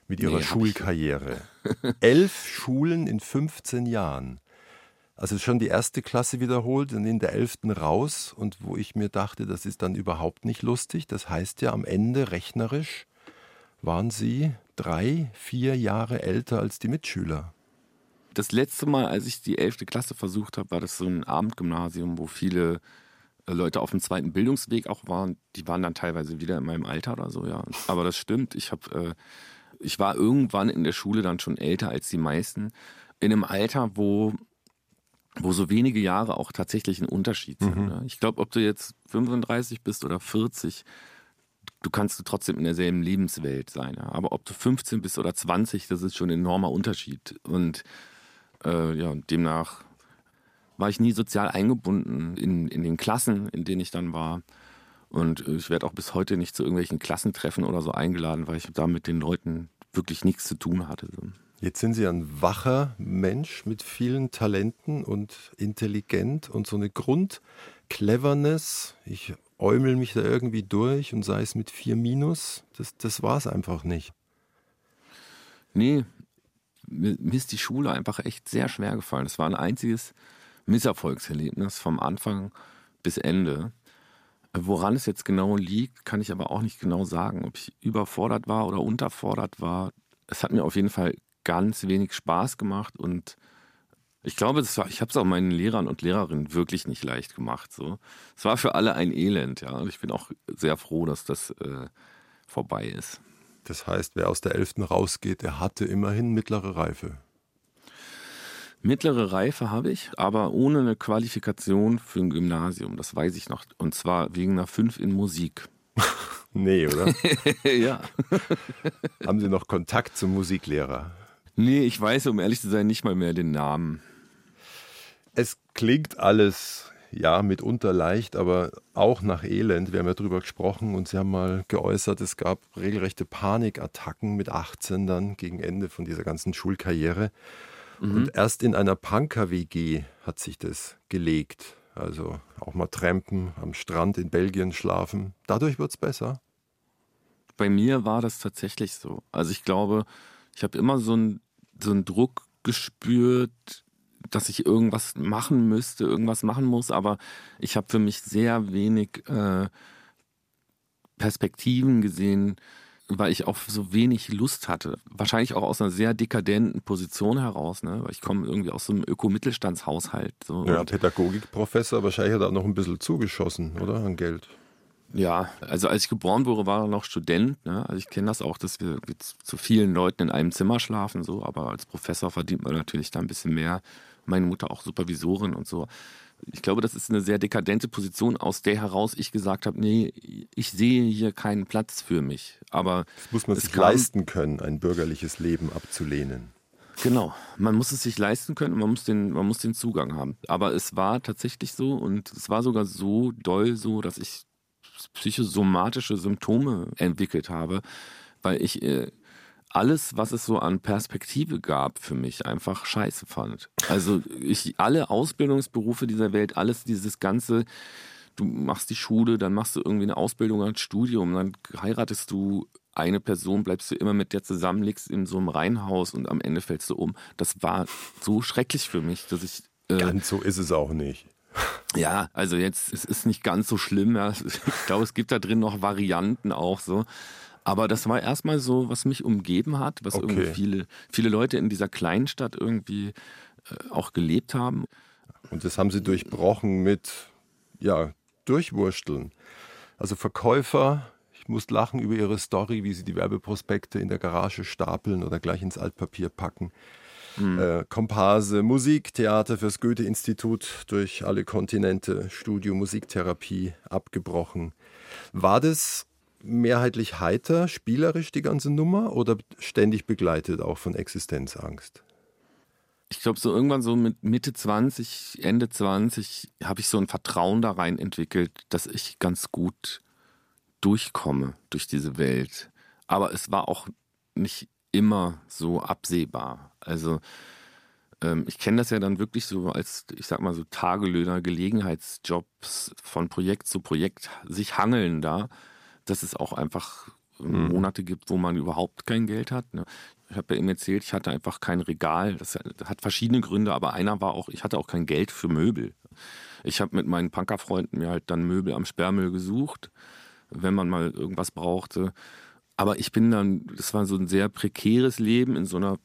mit ihrer nee, Schulkarriere. (laughs) Elf Schulen in 15 Jahren. Also schon die erste Klasse wiederholt und in der elften raus. Und wo ich mir dachte, das ist dann überhaupt nicht lustig. Das heißt ja am Ende rechnerisch waren Sie drei, vier Jahre älter als die Mitschüler. Das letzte Mal, als ich die elfte Klasse versucht habe, war das so ein Abendgymnasium, wo viele äh, Leute auf dem zweiten Bildungsweg auch waren. Die waren dann teilweise wieder in meinem Alter oder so, ja. Aber das stimmt. Ich habe, äh, ich war irgendwann in der Schule dann schon älter als die meisten. In einem Alter, wo wo so wenige Jahre auch tatsächlich ein Unterschied sind. Mhm. Ne? Ich glaube, ob du jetzt 35 bist oder 40, du kannst trotzdem in derselben Lebenswelt sein. Ja. Aber ob du 15 bist oder 20, das ist schon ein enormer Unterschied. Und äh, ja, demnach war ich nie sozial eingebunden in, in den Klassen, in denen ich dann war. Und ich werde auch bis heute nicht zu irgendwelchen Klassentreffen oder so eingeladen, weil ich da mit den Leuten wirklich nichts zu tun hatte. Jetzt sind Sie ein wacher Mensch mit vielen Talenten und intelligent und so eine Grundcleverness. Ich äumel mich da irgendwie durch und sei es mit vier Minus, das, das war es einfach nicht. Nee, mir ist die Schule einfach echt sehr schwer gefallen. Es war ein einziges Misserfolgserlebnis vom Anfang bis Ende. Woran es jetzt genau liegt, kann ich aber auch nicht genau sagen. Ob ich überfordert war oder unterfordert war. Es hat mir auf jeden Fall ganz wenig Spaß gemacht und ich glaube, war, ich habe es auch meinen Lehrern und Lehrerinnen wirklich nicht leicht gemacht. So. Es war für alle ein Elend, ja. Und ich bin auch sehr froh, dass das äh, vorbei ist. Das heißt, wer aus der 11. rausgeht, der hatte immerhin mittlere Reife. Mittlere Reife habe ich, aber ohne eine Qualifikation für ein Gymnasium. Das weiß ich noch. Und zwar wegen einer 5 in Musik. (laughs) nee, oder? (laughs) ja. (laughs) Haben Sie noch Kontakt zum Musiklehrer? Nee, ich weiß, um ehrlich zu sein, nicht mal mehr den Namen. Es klingt alles, ja, mitunter leicht, aber auch nach Elend. Wir haben ja drüber gesprochen und Sie haben mal geäußert, es gab regelrechte Panikattacken mit 18 dann gegen Ende von dieser ganzen Schulkarriere. Mhm. Und erst in einer Punker-WG hat sich das gelegt. Also auch mal trampen, am Strand in Belgien schlafen. Dadurch wird es besser. Bei mir war das tatsächlich so. Also ich glaube, ich habe immer so einen so Druck gespürt, dass ich irgendwas machen müsste, irgendwas machen muss, aber ich habe für mich sehr wenig äh, Perspektiven gesehen, weil ich auch so wenig Lust hatte. Wahrscheinlich auch aus einer sehr dekadenten Position heraus, ne? weil ich komme irgendwie aus so einem Öko-Mittelstandshaushalt. So. Ja, Pädagogikprofessor, wahrscheinlich hat er noch ein bisschen zugeschossen, oder? An Geld. Ja, also als ich geboren wurde, war er noch Student. Ne? Also ich kenne das auch, dass wir zu vielen Leuten in einem Zimmer schlafen, so, aber als Professor verdient man natürlich da ein bisschen mehr. Meine Mutter auch Supervisorin und so ich glaube, das ist eine sehr dekadente Position, aus der heraus ich gesagt habe, nee, ich sehe hier keinen Platz für mich. Aber das muss man sich leisten können, ein bürgerliches Leben abzulehnen. Genau, man muss es sich leisten können, man muss den, man muss den Zugang haben. Aber es war tatsächlich so und es war sogar so doll so, dass ich psychosomatische Symptome entwickelt habe, weil ich äh, alles, was es so an Perspektive gab für mich, einfach scheiße fand. Also ich, alle Ausbildungsberufe dieser Welt, alles dieses ganze, du machst die Schule, dann machst du irgendwie eine Ausbildung, ein Studium, dann heiratest du eine Person, bleibst du immer mit der zusammen, liegst in so einem Reihenhaus und am Ende fällst du um. Das war so schrecklich für mich, dass ich. Äh, Ganz so ist es auch nicht. Ja, also jetzt, es ist nicht ganz so schlimm. Ja. (laughs) Ich glaube, es gibt da drin noch Varianten auch so. Aber das war erstmal so, was mich umgeben hat, was okay. irgendwie viele, viele Leute in dieser Kleinstadt irgendwie äh, auch gelebt haben. Und das haben sie durchbrochen mit, ja, Durchwursteln. Also Verkäufer, ich muss lachen über ihre Story, wie sie die Werbeprospekte in der Garage stapeln oder gleich ins Altpapier packen. Mhm. Äh, Komparse, Musik, Theater fürs Goethe-Institut durch alle Kontinente, Studio Musiktherapie abgebrochen. War das mehrheitlich heiter, spielerisch die ganze Nummer oder ständig begleitet auch von Existenzangst? Ich glaube, so irgendwann so mit Mitte 20, Ende 20 habe ich so ein Vertrauen da rein entwickelt, dass ich ganz gut durchkomme durch diese Welt. Aber es war auch nicht immer so absehbar. Also ähm, ich kenne das ja dann wirklich so als, ich sag mal so Tagelöhner, Gelegenheitsjobs von Projekt zu Projekt sich hangeln da dass es auch einfach mhm. Monate gibt, wo man überhaupt kein Geld hat. Ne? Ich habe ja eben erzählt, ich hatte einfach kein Regal. Das hat verschiedene Gründe, aber einer war auch, ich hatte auch kein Geld für Möbel. Ich habe mit meinen Punkerfreunden mir halt dann Möbel am Sperrmüll gesucht, wenn man mal irgendwas brauchte. Aber ich bin dann, das war so ein sehr prekäres Leben in so einer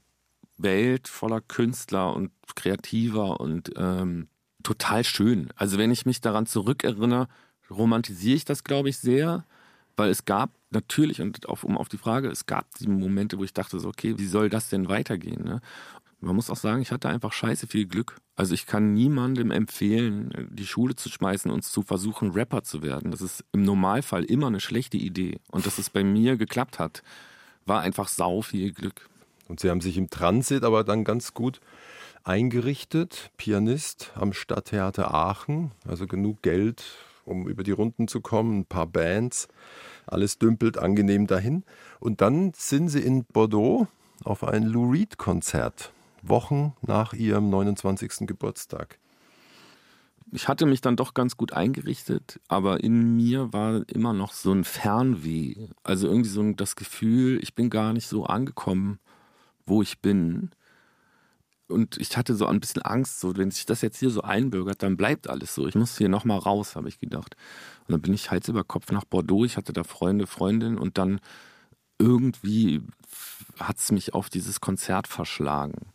Welt voller Künstler und Kreativer und ähm, total schön. Also wenn ich mich daran zurückerinnere, romantisiere ich das, glaube ich, sehr. Weil es gab natürlich, und auf, um auf die Frage, es gab die Momente, wo ich dachte so, okay, wie soll das denn weitergehen? Ne? Man muss auch sagen, ich hatte einfach scheiße viel Glück. Also ich kann niemandem empfehlen, die Schule zu schmeißen und zu versuchen, Rapper zu werden. Das ist im Normalfall immer eine schlechte Idee. Und dass es bei mir geklappt hat, war einfach sau viel Glück. Und Sie haben sich im Transit aber dann ganz gut eingerichtet, Pianist am Stadttheater Aachen, also genug Geld um über die Runden zu kommen, ein paar Bands, alles dümpelt angenehm dahin. Und dann sind sie in Bordeaux auf ein Lou Reed-Konzert, Wochen nach ihrem 29. Geburtstag. Ich hatte mich dann doch ganz gut eingerichtet, aber in mir war immer noch so ein Fernweh. Also irgendwie so das Gefühl, ich bin gar nicht so angekommen, wo ich bin. und ich hatte so ein bisschen Angst, so wenn sich das jetzt hier so einbürgert, dann bleibt alles so. Ich muss hier nochmal raus, habe ich gedacht. Und dann bin ich Hals über Kopf nach Bordeaux. Ich hatte da Freunde, Freundinnen und dann irgendwie hat es mich auf dieses Konzert verschlagen.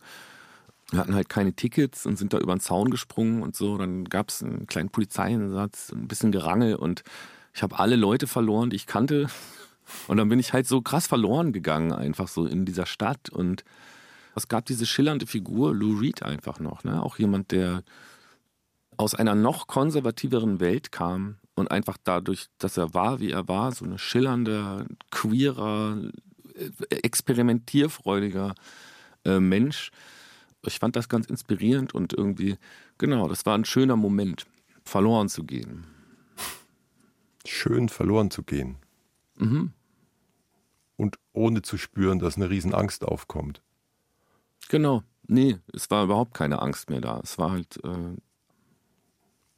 Wir hatten halt keine Tickets und sind da über den Zaun gesprungen und so. Dann gab es einen kleinen Polizeieinsatz, ein bisschen Gerangel und ich habe alle Leute verloren, die ich kannte. Und dann bin ich halt so krass verloren gegangen, einfach so in dieser Stadt. Und es gab diese schillernde Figur, Lou Reed einfach noch. Ne? Auch jemand, der aus einer noch konservativeren Welt kam und einfach dadurch, dass er war, wie er war, so ein schillernder, queerer, äh, experimentierfreudiger äh, Mensch. Ich fand das ganz inspirierend und irgendwie, genau, das war ein schöner Moment, verloren zu gehen. Schön verloren zu gehen. Mhm. Und ohne zu spüren, dass eine Riesenangst aufkommt. Genau. Nee, es war überhaupt keine Angst mehr da. Es war halt. Äh,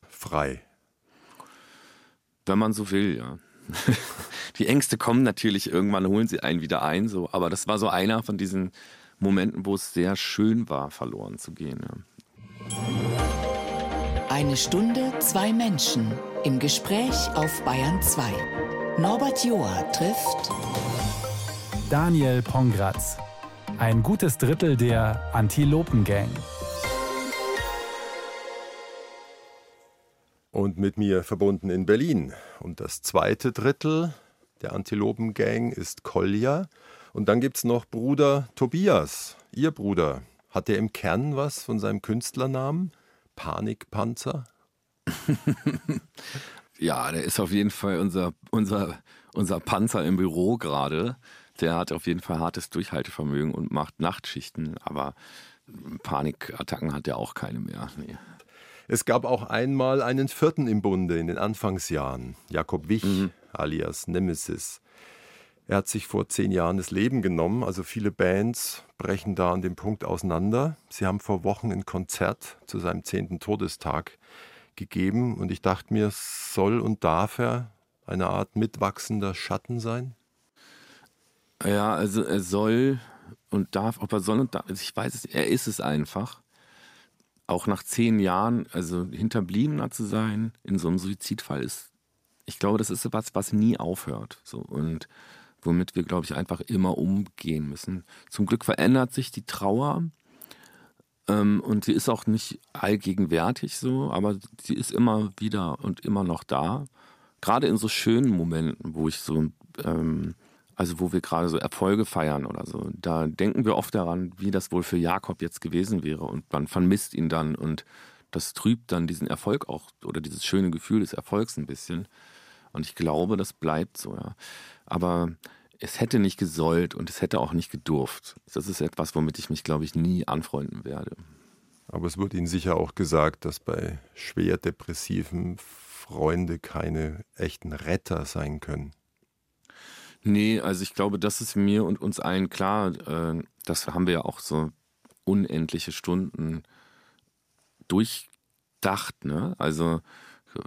Frei. Wenn man so will, ja. (laughs) Die Ängste kommen natürlich irgendwann, holen sie einen wieder ein, so. Aber das war so einer von diesen Momenten, wo es sehr schön war, verloren zu gehen. Ja. Eine Stunde, zwei Menschen im Gespräch auf Bayern 2. Norbert Joa trifft Daniel Pongratz. Ein gutes Drittel der Antilopen-Gang. Und mit mir verbunden in Berlin. Und das zweite Drittel der Antilopen-Gang ist Kolja. Und dann gibt es noch Bruder Tobias, ihr Bruder. Hat der im Kern was von seinem Künstlernamen? Panikpanzer? (laughs) ja, der ist auf jeden Fall unser, unser, unser Panzer im Büro gerade. Der hat auf jeden Fall hartes Durchhaltevermögen und macht Nachtschichten, aber Panikattacken hat er auch keine mehr. Nee. Es gab auch einmal einen vierten im Bunde in den Anfangsjahren, Jakob Wich mhm. alias Nemesis. Er hat sich vor zehn Jahren das Leben genommen, also viele Bands brechen da an dem Punkt auseinander. Sie haben vor Wochen ein Konzert zu seinem zehnten Todestag gegeben und ich dachte mir, soll und darf er eine Art mitwachsender Schatten sein? Ja, also er soll und darf, ob er soll und darf, ich weiß es, er ist es einfach. Auch nach zehn Jahren, also Hinterbliebener zu sein in so einem Suizidfall ist, ich glaube, das ist was, was nie aufhört. So und womit wir, glaube ich, einfach immer umgehen müssen. Zum Glück verändert sich die Trauer ähm, und sie ist auch nicht allgegenwärtig so, aber sie ist immer wieder und immer noch da. Gerade in so schönen Momenten, wo ich so ähm, also wo wir gerade so Erfolge feiern oder so, da denken wir oft daran, wie das wohl für Jakob jetzt gewesen wäre und man vermisst ihn dann und das trübt dann diesen Erfolg auch oder dieses schöne Gefühl des Erfolgs ein bisschen. Und ich glaube, das bleibt so, ja. Aber es hätte nicht gesollt und es hätte auch nicht gedurft. Das ist etwas, womit ich mich, glaube ich, nie anfreunden werde. Aber es wird Ihnen sicher auch gesagt, dass bei schwer depressiven Freunde keine echten Retter sein können. Nee, also ich glaube, das ist mir und uns allen klar. Äh, das haben wir ja auch so unendliche Stunden durchdacht. Ne? Also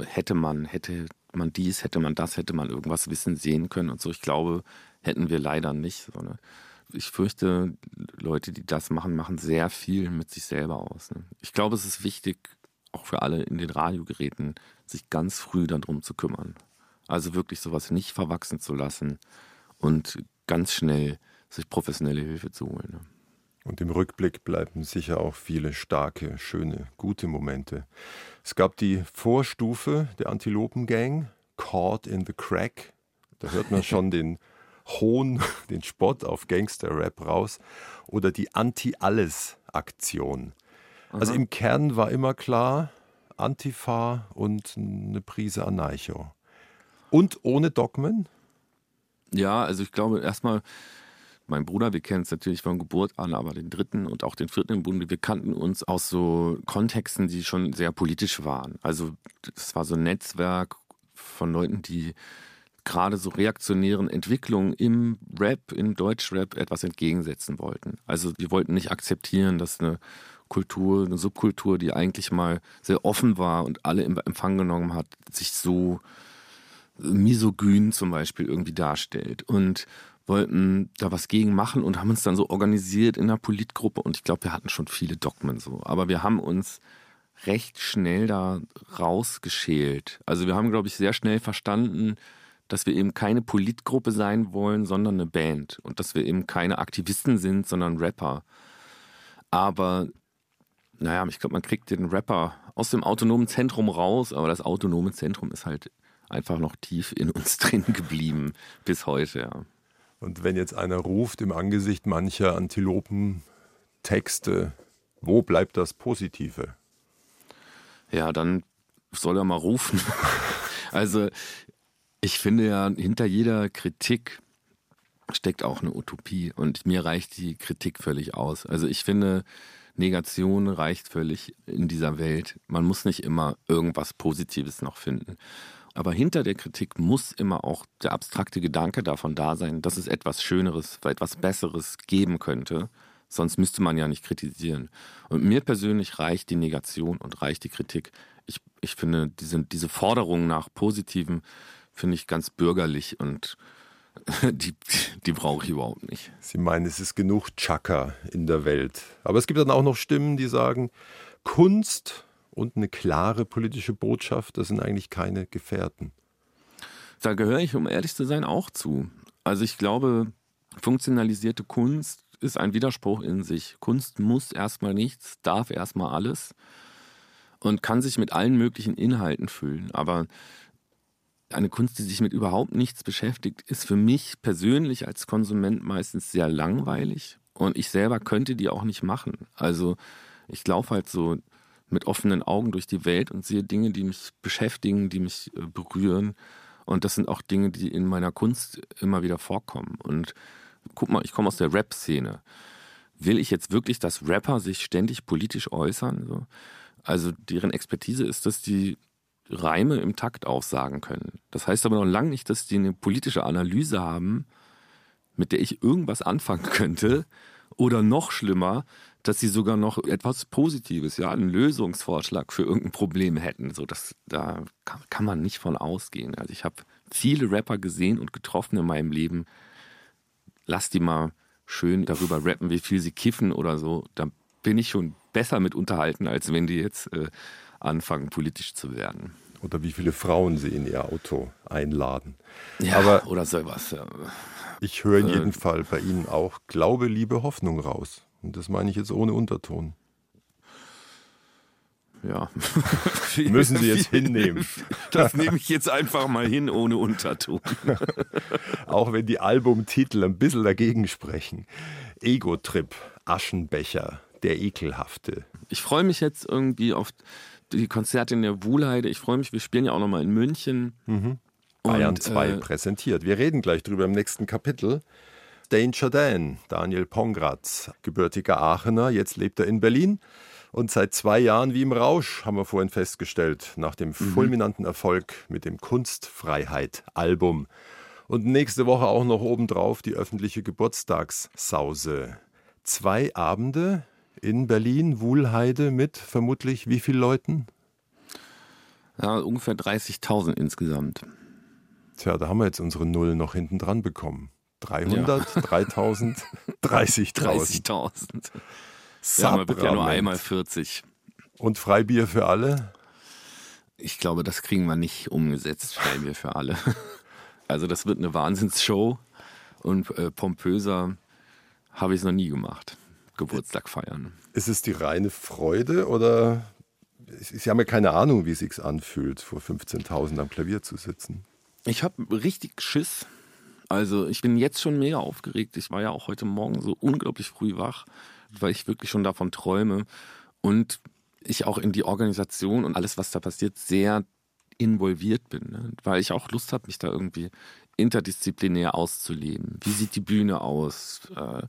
hätte man, hätte man dies, hätte man das, hätte man irgendwas wissen, sehen können und so. Ich glaube, hätten wir leider nicht. So, ne? Ich fürchte, Leute, die das machen, machen sehr viel mit sich selber aus. Ne? Ich glaube, es ist wichtig, auch für alle in den Radiogeräten, sich ganz früh darum zu kümmern. Also wirklich sowas nicht verwachsen zu lassen und ganz schnell sich professionelle Hilfe zu holen. Und im Rückblick bleiben sicher auch viele starke, schöne, gute Momente. Es gab die Vorstufe der Antilopen-Gang, Caught in the Crack. Da hört man schon (laughs) den Hohn, den Spott auf Gangster-Rap raus. Oder die Anti-Alles-Aktion. Also im Kern war immer klar, Antifa und eine Prise Anarcho. Und ohne Dogmen? Ja, also ich glaube erstmal, mein Bruder, wir kennen es natürlich von Geburt an, aber den dritten und auch den vierten im Bunde, wir kannten uns aus so Kontexten, die schon sehr politisch waren. Also es war so ein Netzwerk von Leuten, die gerade so reaktionären Entwicklungen im Rap, im Deutschrap etwas entgegensetzen wollten. Also wir wollten nicht akzeptieren, dass eine Kultur, eine Subkultur, die eigentlich mal sehr offen war und alle im Empfang genommen hat, sich so misogyn zum Beispiel irgendwie darstellt. Und wollten da was gegen machen und haben uns dann so organisiert in einer Politgruppe und ich glaube, wir hatten schon viele Dogmen so. Aber wir haben uns recht schnell da rausgeschält. Also wir haben, glaube ich, sehr schnell verstanden, dass wir eben keine Politgruppe sein wollen, sondern eine Band und dass wir eben keine Aktivisten sind, sondern Rapper. Aber naja, ich glaube, man kriegt den Rapper aus dem autonomen Zentrum raus, aber das autonome Zentrum ist halt einfach noch tief in uns (laughs) drin geblieben bis heute, ja. Und wenn jetzt einer ruft im Angesicht mancher Antilopen-Texte, wo bleibt das Positive? Ja, dann soll er mal rufen. (laughs) also, ich finde ja, hinter jeder Kritik steckt auch eine Utopie und mir reicht die Kritik völlig aus. Also, ich finde, Negation reicht völlig in dieser Welt. Man muss nicht immer irgendwas Positives noch finden. Aber hinter der Kritik muss immer auch der abstrakte Gedanke davon da sein, dass es etwas Schöneres, etwas Besseres geben könnte. Sonst müsste man ja nicht kritisieren. Und mir persönlich reicht die Negation und reicht die Kritik. Ich, ich finde diese, diese Forderung nach Positiven finde ich ganz bürgerlich und (laughs) die, die brauche ich überhaupt nicht. Sie meinen, es ist genug Chaka in der Welt. Aber es gibt dann auch noch Stimmen, die sagen, Kunst und eine klare politische Botschaft, das sind eigentlich keine Gefährten. Da gehöre ich, um ehrlich zu sein, auch zu. Also ich glaube, funktionalisierte Kunst ist ein Widerspruch in sich. Kunst muss erstmal nichts, darf erstmal alles und kann sich mit allen möglichen Inhalten füllen. Aber eine Kunst, die sich mit überhaupt nichts beschäftigt, ist für mich persönlich als Konsument meistens sehr langweilig und ich selber könnte die auch nicht machen. Also ich laufe halt so mit offenen Augen durch die Welt und sehe Dinge, die mich beschäftigen, die mich äh, berühren. Und das sind auch Dinge, die in meiner Kunst immer wieder vorkommen. Und guck mal, ich komme aus der Rap-Szene. Will ich jetzt wirklich, dass Rapper sich ständig politisch äußern? Also deren Expertise ist, dass die Reime im Takt aufsagen können. Das heißt aber noch lange nicht, dass die eine politische Analyse haben, mit der ich irgendwas anfangen (laughs) könnte. Oder noch schlimmer, dass sie sogar noch etwas Positives, ja, einen Lösungsvorschlag für irgendein Problem hätten. So, das, da kann, kann man nicht von ausgehen. Also ich habe viele Rapper gesehen und getroffen in meinem Leben. Lass die mal schön darüber rappen, wie viel sie kiffen oder so. Da bin ich schon besser mit unterhalten, als wenn die jetzt äh, anfangen, politisch zu werden. Oder wie viele Frauen sie in ihr Auto einladen. Ja, Aber oder sowas. Ja. Ich höre in äh, jedem äh, Fall bei Ihnen auch Glaube, Liebe, Hoffnung raus. Und das meine ich jetzt ohne Unterton. Ja. (laughs) Müssen Sie jetzt (laughs) hinnehmen. Das nehme ich jetzt einfach mal hin ohne Unterton. (laughs) Auch wenn die Albumtitel ein bisschen dagegen sprechen. Ego-Trip, Aschenbecher, der Ekelhafte. Ich freue mich jetzt irgendwie auf die Konzerte in der Wuhlheide. Ich freue mich, wir spielen ja auch nochmal in München. Mhm. Bayern 2 äh, präsentiert. Wir reden gleich drüber im nächsten Kapitel. Danger Dan, Daniel Pongratz, gebürtiger Aachener, jetzt lebt er in Berlin und seit zwei Jahren wie im Rausch, haben wir vorhin festgestellt, nach dem mhm. fulminanten Erfolg mit dem Kunstfreiheit-Album. Und nächste Woche auch noch obendrauf die öffentliche Geburtstagssause. Zwei Abende in Berlin, Wuhlheide mit vermutlich wie vielen Leuten? Ja, ungefähr 30.000 insgesamt. Tja, da haben wir jetzt unsere Null noch hinten dran bekommen. 300, ja. 3000, 30.000. 30.000. Ja, man wird ja nur einmal 40. Und Freibier für alle? Ich glaube, das kriegen wir nicht umgesetzt, Freibier für alle. (laughs) Also das wird eine Wahnsinnsshow und äh, pompöser habe ich es noch nie gemacht. Geburtstag feiern. Ist es die reine Freude oder Sie haben ja keine Ahnung, wie es sich anfühlt, vor 15.000 am Klavier zu sitzen? Ich habe richtig Schiss. Also ich bin jetzt schon mega aufgeregt. Ich war ja auch heute Morgen so unglaublich früh wach, weil ich wirklich schon davon träume und ich auch in die Organisation und alles, was da passiert, sehr involviert bin, ne? weil ich auch Lust habe, mich da irgendwie interdisziplinär auszuleben. Wie sieht die Bühne aus? Äh,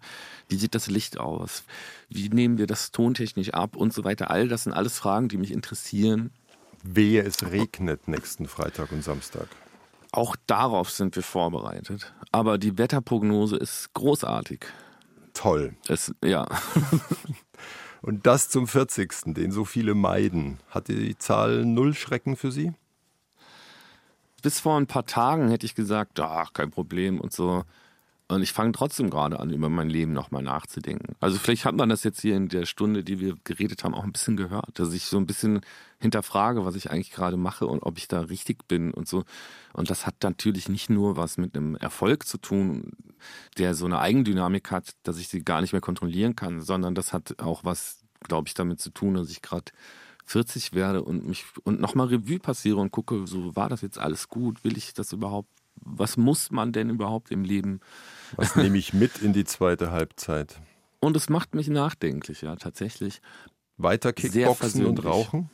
wie sieht das Licht aus? Wie nehmen wir das tontechnisch ab und so weiter? All das sind alles Fragen, die mich interessieren. Wehe, es regnet nächsten Freitag und Samstag. Auch darauf sind wir vorbereitet. Aber die Wetterprognose ist großartig. Toll. Es, ja. (laughs) Und das zum 40., den so viele meiden. Hat die Zahl null Schrecken für Sie? Bis vor ein paar Tagen hätte ich gesagt, ach, kein Problem und so. Und ich fange trotzdem gerade an, über mein Leben nochmal nachzudenken. Also vielleicht hat man das jetzt hier in der Stunde, die wir geredet haben, auch ein bisschen gehört, dass ich so ein bisschen hinterfrage, was ich eigentlich gerade mache und ob ich da richtig bin und so. Und das hat natürlich nicht nur was mit einem Erfolg zu tun, der so eine Eigendynamik hat, dass ich sie gar nicht mehr kontrollieren kann, sondern das hat auch was, glaube ich, damit zu tun, dass ich gerade 40 werde und mich und nochmal Revue passiere und gucke, so war das jetzt alles gut, will ich das überhaupt was muss man denn überhaupt im Leben? Was nehme ich mit in die zweite Halbzeit? (laughs) Und es macht mich nachdenklich, ja, tatsächlich. Weiter Kickboxen und Rauchen?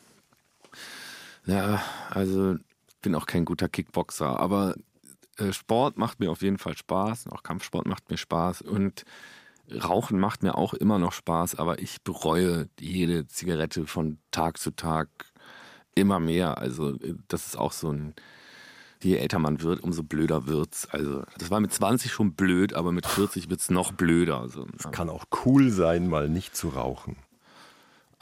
Ja, also bin auch kein guter Kickboxer, aber äh, Sport macht mir auf jeden Fall Spaß, auch Kampfsport macht mir Spaß und Rauchen macht mir auch immer noch Spaß, aber ich bereue jede Zigarette von Tag zu Tag immer mehr. Also äh, das ist auch so ein je älter man wird, umso blöder wird's. Also, das war mit 20 schon blöd, aber mit 40 wird's noch blöder. Also, es kann auch cool sein, mal nicht zu rauchen.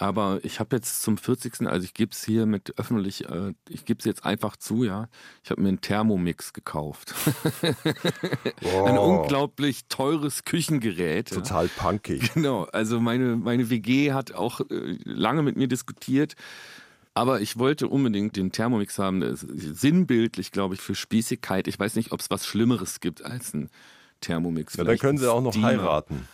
Aber ich habe jetzt zum 40. Also ich gebe es hier mit öffentlich, äh, ich gebe es jetzt einfach zu, ja. Ich habe mir einen Thermomix gekauft. (laughs) oh. Ein unglaublich teures Küchengerät. Total punkig. Genau. Also meine, meine WG hat auch äh, lange mit mir diskutiert aber ich wollte unbedingt den Thermomix haben. Das ist sinnbildlich, glaube ich, für Spießigkeit. Ich weiß nicht, ob es was Schlimmeres gibt als ein Thermomix. Ja, dann können Sie auch noch Steamer. heiraten.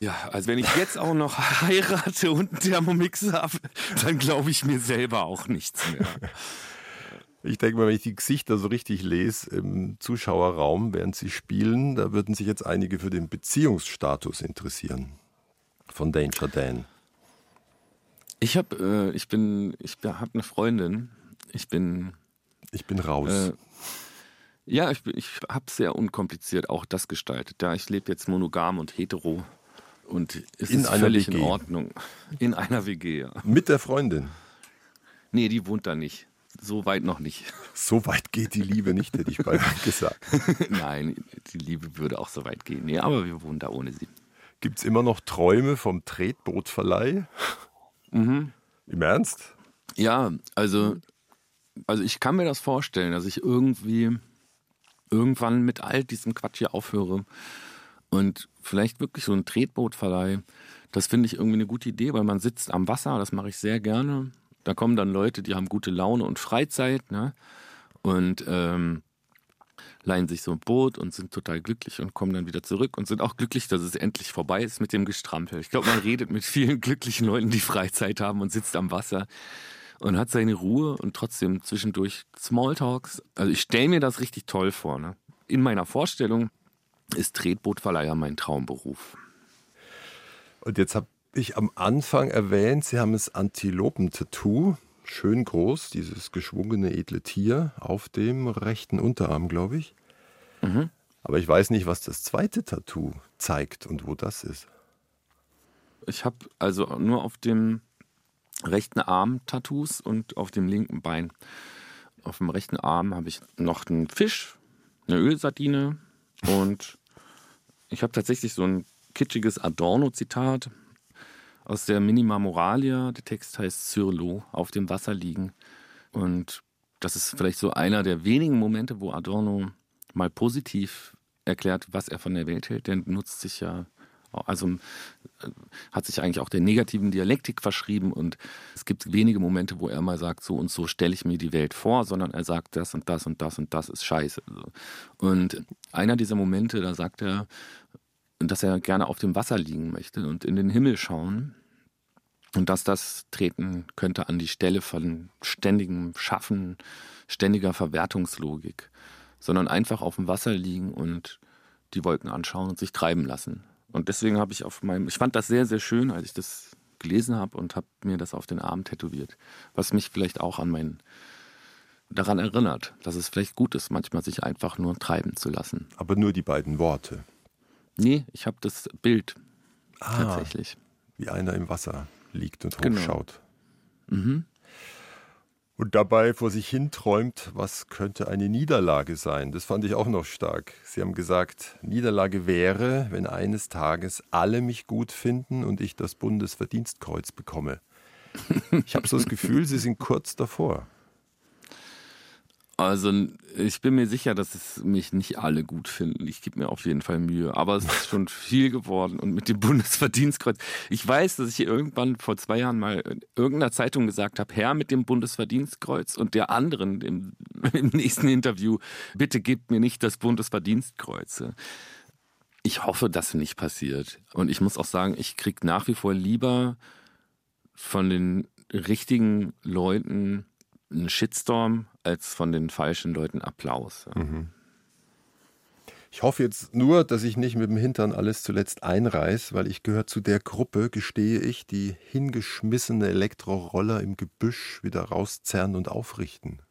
Ja, also wenn ich jetzt auch noch (laughs) heirate und einen Thermomix habe, dann glaube ich mir selber auch nichts mehr. Ich denke mal, wenn ich die Gesichter so richtig lese im Zuschauerraum, während sie spielen, da würden sich jetzt einige für den Beziehungsstatus interessieren. Von Danger Dan. Ich habe, äh, ich bin, ich habe eine Freundin. Ich bin. Ich bin raus. Äh, ja, ich, ich habe sehr unkompliziert auch das gestaltet. Ja, ich lebe jetzt monogam und hetero und es in ist völlig WG. in Ordnung. In einer WG, ja. Mit der Freundin? Nee, die wohnt da nicht. So weit noch nicht. (laughs) So weit geht die Liebe nicht, hätte ich beinahe (laughs) gesagt. Nein, die Liebe würde auch so weit gehen. Nee, aber wir wohnen da ohne sie. Gibt es immer noch Träume vom Tretbootverleih? Mhm. Im Ernst? Ja, also, also ich kann mir das vorstellen, dass ich irgendwie irgendwann mit all diesem Quatsch hier aufhöre und vielleicht wirklich so ein Tretbootverleih. Das finde ich irgendwie eine gute Idee, weil man sitzt am Wasser, das mache ich sehr gerne. Da kommen dann Leute, die haben gute Laune und Freizeit, ne? Und ähm, leihen sich so ein Boot und sind total glücklich und kommen dann wieder zurück und sind auch glücklich, dass es endlich vorbei ist mit dem Gestrampel. Ich glaube, man redet mit vielen (laughs) glücklichen Leuten, die Freizeit haben und sitzt am Wasser und hat seine Ruhe und trotzdem zwischendurch Smalltalks. Also ich stelle mir das richtig toll vor. Ne? In meiner Vorstellung ist Tretbootverleiher mein Traumberuf. Und jetzt habe ich am Anfang erwähnt, Sie haben das Antilopentattoo schön groß, dieses geschwungene edle Tier auf dem rechten Unterarm, glaube ich. Mhm. Aber ich weiß nicht, was das zweite Tattoo zeigt und wo das ist. Ich habe also nur auf dem rechten Arm Tattoos und auf dem linken Bein. Auf dem rechten Arm habe ich noch einen Fisch, eine Ölsardine und ich habe tatsächlich so ein kitschiges Adorno-Zitat aus der Minima Moralia. Der Text heißt Sur auf dem Wasser liegen. Und das ist vielleicht so einer der wenigen Momente, wo Adorno mal positiv erklärt, was er von der Welt hält. Der nutzt sich ja, also äh, hat sich eigentlich auch der negativen Dialektik verschrieben und es gibt wenige Momente, wo er mal sagt, so und so stelle ich mir die Welt vor, sondern er sagt, das und das und das und das ist scheiße. Und einer dieser Momente, da sagt er, dass er gerne auf dem Wasser liegen möchte und in den Himmel schauen. Und dass das treten könnte an die Stelle von ständigem Schaffen, ständiger Verwertungslogik, sondern einfach auf dem Wasser liegen und die Wolken anschauen und sich treiben lassen. Und deswegen habe ich auf meinem, ich fand das sehr, sehr schön, als ich das gelesen habe und habe mir das auf den Arm tätowiert, was mich vielleicht auch an mein, daran erinnert, dass es vielleicht gut ist, manchmal sich einfach nur treiben zu lassen. Aber nur die beiden Worte. Nee, ich habe das Bild ah, tatsächlich. Wie einer im Wasser liegt und genau. hochschaut. Genau. Mhm. Und dabei vor sich hin träumt, was könnte eine Niederlage sein. Das fand ich auch noch stark. Sie haben gesagt, Niederlage wäre, wenn eines Tages alle mich gut finden und ich das Bundesverdienstkreuz bekomme. Ich habe so das Gefühl, Sie sind kurz davor. Also ich bin mir sicher, dass es mich nicht alle gut finden. Ich gebe mir auf jeden Fall Mühe. Aber es ist schon viel geworden. Und mit dem Bundesverdienstkreuz. Ich weiß, dass ich irgendwann vor zwei Jahren mal in irgendeiner Zeitung gesagt habe, Herr mit dem Bundesverdienstkreuz und der anderen im, (laughs) im nächsten Interview, bitte gebt mir nicht das Bundesverdienstkreuz. Ich hoffe, dass nicht passiert. Und ich muss auch sagen, ich kriege nach wie vor lieber von den richtigen Leuten einen Shitstorm als von den falschen Leuten Applaus. Mhm. Ich hoffe jetzt nur, dass ich nicht mit dem Hintern alles zuletzt einreiß, weil ich gehöre zu der Gruppe, gestehe ich, die hingeschmissene Elektroroller im Gebüsch wieder rauszerren und aufrichten.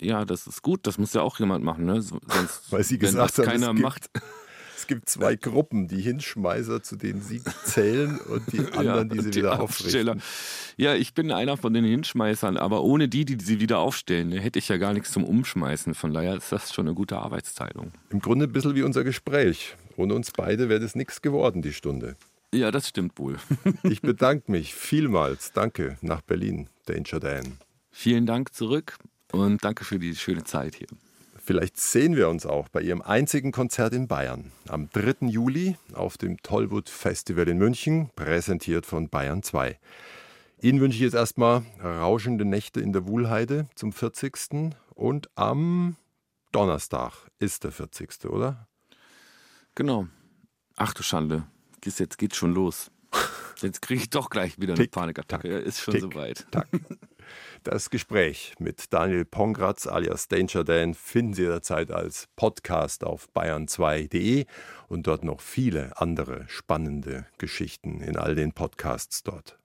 Ja, das ist gut, das muss ja auch jemand machen, ne? Sonst, (laughs) weil sie gesagt haben, keiner macht. Es gibt zwei Gruppen, die Hinschmeißer, zu denen Sie zählen, und die (laughs) anderen, ja, die sie die wieder aufrichten. Ja, ich bin einer von den Hinschmeißern, aber ohne die, die sie wieder aufstellen, hätte ich ja gar nichts zum Umschmeißen. Von daher ist das schon eine gute Arbeitsteilung. Im Grunde ein bisschen wie unser Gespräch. Ohne uns beide wäre das nichts geworden, die Stunde. Ja, das stimmt wohl. (laughs) ich bedanke mich vielmals. Danke nach Berlin, Danger Dan. Vielen Dank zurück und danke für die schöne Zeit hier. Vielleicht sehen wir uns auch bei Ihrem einzigen Konzert in Bayern am 3. Juli auf dem Tollwood Festival in München, präsentiert von Bayern 2. Ihnen wünsche ich jetzt erstmal rauschende Nächte in der Wuhlheide zum 40. Und am Donnerstag ist der 40. oder? Genau. Ach du Schande. Jetzt geht's schon los. Jetzt kriege ich doch gleich wieder eine Tick, Panikattacke. Tack, ist schon soweit. (laughs) Das Gespräch mit Daniel Pongratz alias Danger Dan finden Sie jederzeit als Podcast auf bayern2.de und dort noch viele andere spannende Geschichten in all den Podcasts dort.